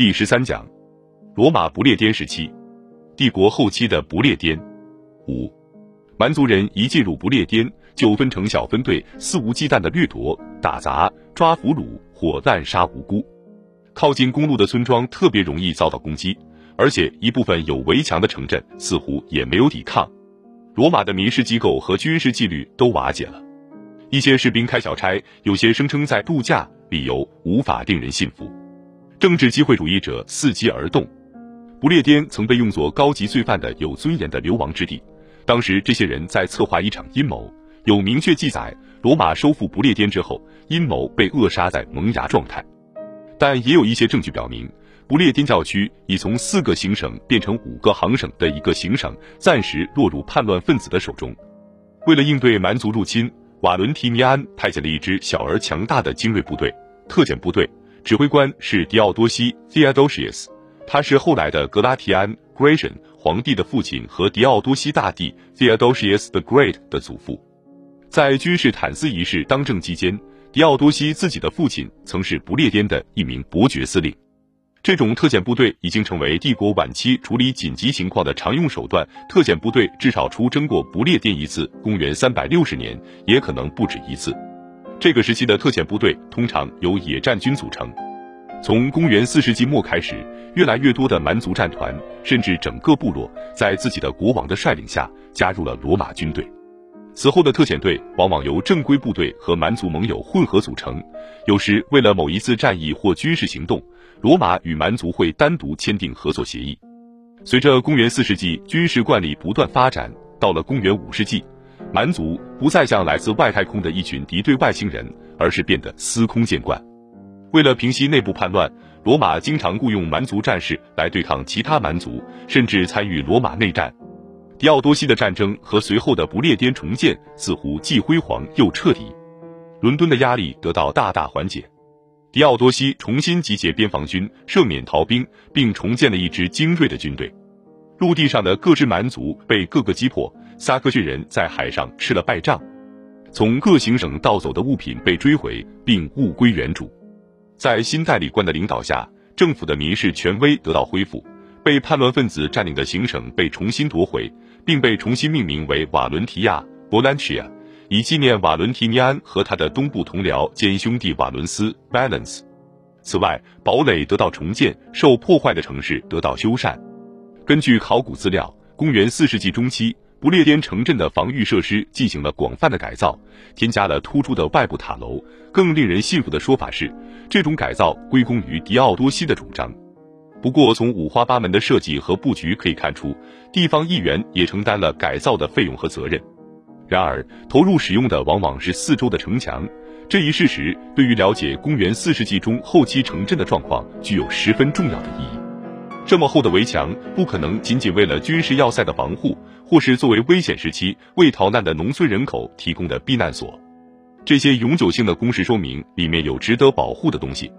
第十三讲：罗马不列颠时期，帝国后期的不列颠。五，蛮族人一进入不列颠，就分成小分队，肆无忌惮的掠夺、打砸、抓俘虏或滥杀无辜。靠近公路的村庄特别容易遭到攻击，而且一部分有围墙的城镇似乎也没有抵抗。罗马的民事机构和军事纪律都瓦解了。一些士兵开小差，有些声称在度假，理由无法令人信服。政治机会主义者伺机而动。不列颠曾被用作高级罪犯的有尊严的流亡之地。当时这些人在策划一场阴谋，有明确记载：罗马收复不列颠之后，阴谋被扼杀在萌芽状态。但也有一些证据表明，不列颠教区已从四个行省变成五个行省的一个行省，暂时落入叛乱分子的手中。为了应对蛮族入侵。瓦伦提尼安派遣了一支小而强大的精锐部队——特遣部队，指挥官是狄奥多西 （Theodosius），他是后来的格拉提安 （Gratian） 皇帝的父亲和狄奥多西大帝 （Theodosius the Great） 的祖父。在君士坦斯一世当政期间，狄奥多西自己的父亲曾是不列颠的一名伯爵司令。这种特遣部队已经成为帝国晚期处理紧急情况的常用手段。特遣部队至少出征过不列颠一次，公元三百六十年，也可能不止一次。这个时期的特遣部队通常由野战军组成。从公元四世纪末开始，越来越多的蛮族战团，甚至整个部落，在自己的国王的率领下加入了罗马军队。此后的特遣队往往由正规部队和蛮族盟友混合组成，有时为了某一次战役或军事行动。罗马与蛮族会单独签订合作协议。随着公元四世纪军事惯例不断发展，到了公元五世纪，蛮族不再像来自外太空的一群敌对外星人，而是变得司空见惯。为了平息内部叛乱，罗马经常雇佣蛮族战士来对抗其他蛮族，甚至参与罗马内战。狄奥多西的战争和随后的不列颠重建似乎既辉煌又彻底，伦敦的压力得到大大缓解。狄奥多西重新集结边防军，赦免逃兵，并重建了一支精锐的军队。陆地上的各支蛮族被各个击破，撒克逊人在海上吃了败仗。从各行省盗走的物品被追回，并物归原主。在新代理官的领导下，政府的民事权威得到恢复。被叛乱分子占领的行省被重新夺回，并被重新命名为瓦伦提亚 （Valentia）。以纪念瓦伦提尼安和他的东部同僚兼兄弟瓦伦斯 （Valens）。此外，堡垒得到重建，受破坏的城市得到修缮。根据考古资料，公元四世纪中期，不列颠城镇的防御设施进行了广泛的改造，添加了突出的外部塔楼。更令人信服的说法是，这种改造归功于狄奥多西的主张。不过，从五花八门的设计和布局可以看出，地方议员也承担了改造的费用和责任。然而，投入使用的往往是四周的城墙。这一事实对于了解公元四世纪中后期城镇的状况具有十分重要的意义。这么厚的围墙不可能仅仅为了军事要塞的防护，或是作为危险时期为逃难的农村人口提供的避难所。这些永久性的工事说明里面有值得保护的东西。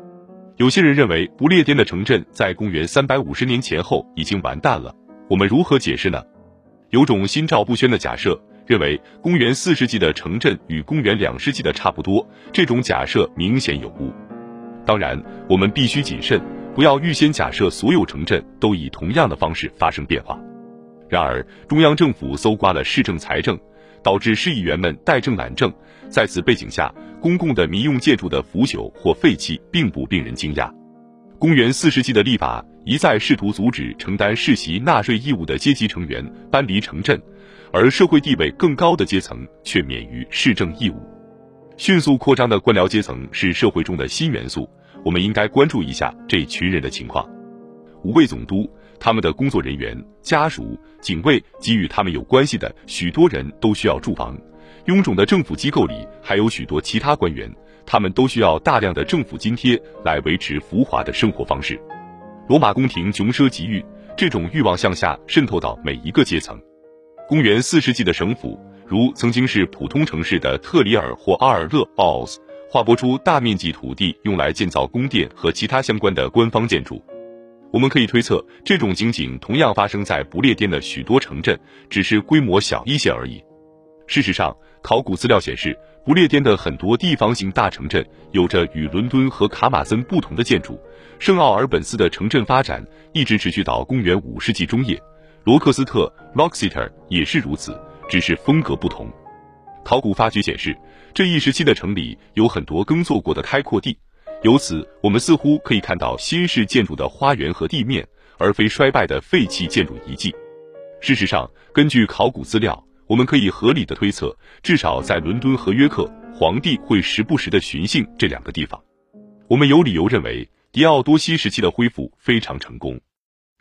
有些人认为不列颠的城镇在公元三百五十年前后已经完蛋了。我们如何解释呢？有种心照不宣的假设。认为公元四世纪的城镇与公元两世纪的差不多，这种假设明显有误。当然，我们必须谨慎，不要预先假设所有城镇都以同样的方式发生变化。然而，中央政府搜刮了市政财政，导致市议员们怠政懒政。在此背景下，公共的民用建筑的腐朽或废弃并不令人惊讶。公元四世纪的立法一再试图阻止承担世袭纳税义务的阶级成员搬离城镇。而社会地位更高的阶层却免于市政义务，迅速扩张的官僚阶层是社会中的新元素，我们应该关注一下这群人的情况。五位总督、他们的工作人员、家属、警卫及与他们有关系的许多人都需要住房。臃肿的政府机构里还有许多其他官员，他们都需要大量的政府津贴来维持浮华的生活方式。罗马宫廷穷奢极欲，这种欲望向下渗透到每一个阶层。公元四世纪的省府，如曾经是普通城市的特里尔或阿尔勒 （Als），划拨出大面积土地用来建造宫殿和其他相关的官方建筑。我们可以推测，这种情景同样发生在不列颠的许多城镇，只是规模小一些而已。事实上，考古资料显示，不列颠的很多地方性大城镇有着与伦敦和卡马森不同的建筑。圣奥尔本斯的城镇发展一直持续到公元五世纪中叶，罗克斯特 （Roxeter） 也是如此，只是风格不同。考古发掘显示，这一时期的城里有很多耕作过的开阔地，由此我们似乎可以看到新式建筑的花园和地面，而非衰败的废弃建筑遗迹。事实上，根据考古资料，我们可以合理的推测，至少在伦敦和约克，皇帝会时不时的巡幸这两个地方。我们有理由认为。狄奥多西时期的恢复非常成功，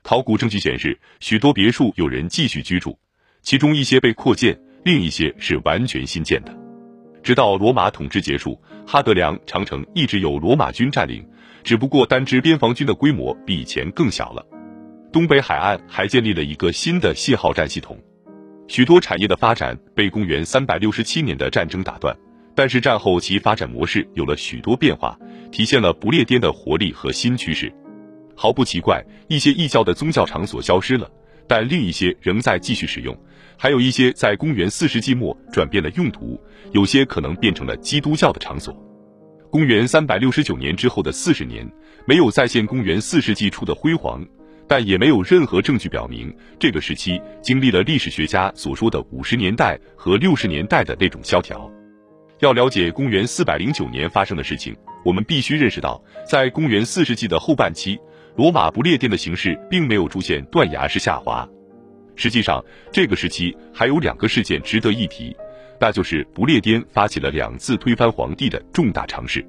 考古证据显示，许多别墅有人继续居住，其中一些被扩建，另一些是完全新建的。直到罗马统治结束，哈德良长城一直由罗马军占领，只不过单支边防军的规模比以前更小了。东北海岸还建立了一个新的信号站系统，许多产业的发展被公元三百六十七年的战争打断。但是战后其发展模式有了许多变化，体现了不列颠的活力和新趋势。毫不奇怪，一些异教的宗教场所消失了，但另一些仍在继续使用。还有一些在公元四世纪末转变了用途，有些可能变成了基督教的场所。公元三百六十九年之后的四十年，没有再现公元四世纪初的辉煌，但也没有任何证据表明这个时期经历了历史学家所说的五十年代和六十年代的那种萧条。要了解公元四百零九年发生的事情，我们必须认识到，在公元四世纪的后半期，罗马不列颠的形势并没有出现断崖式下滑。实际上，这个时期还有两个事件值得一提，那就是不列颠发起了两次推翻皇帝的重大尝试。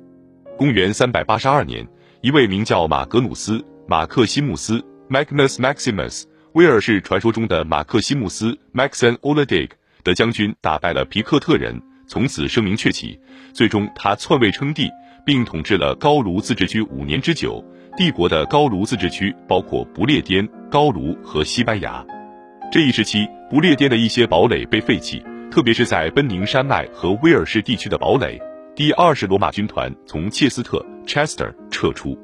公元三百八十二年，一位名叫马格努斯·马克西穆斯 （Magnus Maximus） 威尔士传说中的马克西穆斯 （Maxen Oladig） 的将军打败了皮克特人。从此声名鹊起，最终他篡位称帝，并统治了高卢自治区五年之久。帝国的高卢自治区包括不列颠、高卢和西班牙。这一时期，不列颠的一些堡垒被废弃，特别是在奔宁山脉和威尔士地区的堡垒。第二十罗马军团从切斯特 （Chester） 撤出，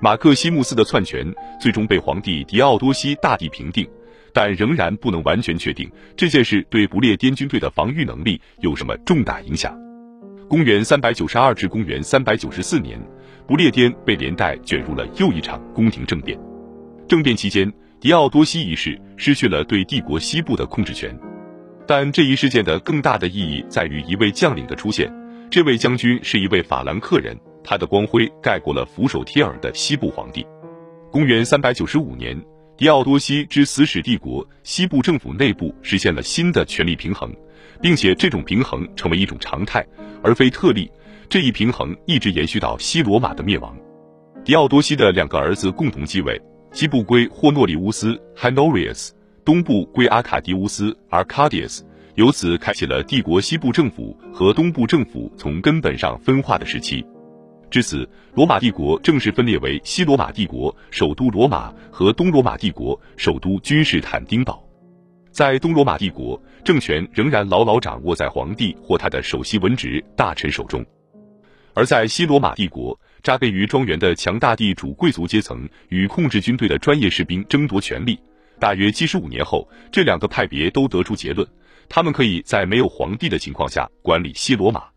马克西穆斯的篡权最终被皇帝狄奥多西大帝平定。但仍然不能完全确定这件事对不列颠军队的防御能力有什么重大影响。公元三百九十二至公元三百九十四年，不列颠被连带卷入了又一场宫廷政变。政变期间，狄奥多西一世失去了对帝国西部的控制权。但这一事件的更大的意义在于一位将领的出现。这位将军是一位法兰克人，他的光辉盖过了俯首帖耳的西部皇帝。公元三百九十五年。狄奥多西之死使帝国西部政府内部实现了新的权力平衡，并且这种平衡成为一种常态，而非特例。这一平衡一直延续到西罗马的灭亡。狄奥多西的两个儿子共同继位，西部归霍诺里乌斯 （Honorius），东部归阿卡迪乌斯 （Arcadius），由此开启了帝国西部政府和东部政府从根本上分化的时期。至此，罗马帝国正式分裂为西罗马帝国首都罗马和东罗马帝国首都君士坦丁堡。在东罗马帝国，政权仍然牢牢掌握在皇帝或他的首席文职大臣手中；而在西罗马帝国，扎根于庄园的强大地主贵族阶层与控制军队的专业士兵争夺权力。大约七十五年后，这两个派别都得出结论：他们可以在没有皇帝的情况下管理西罗马。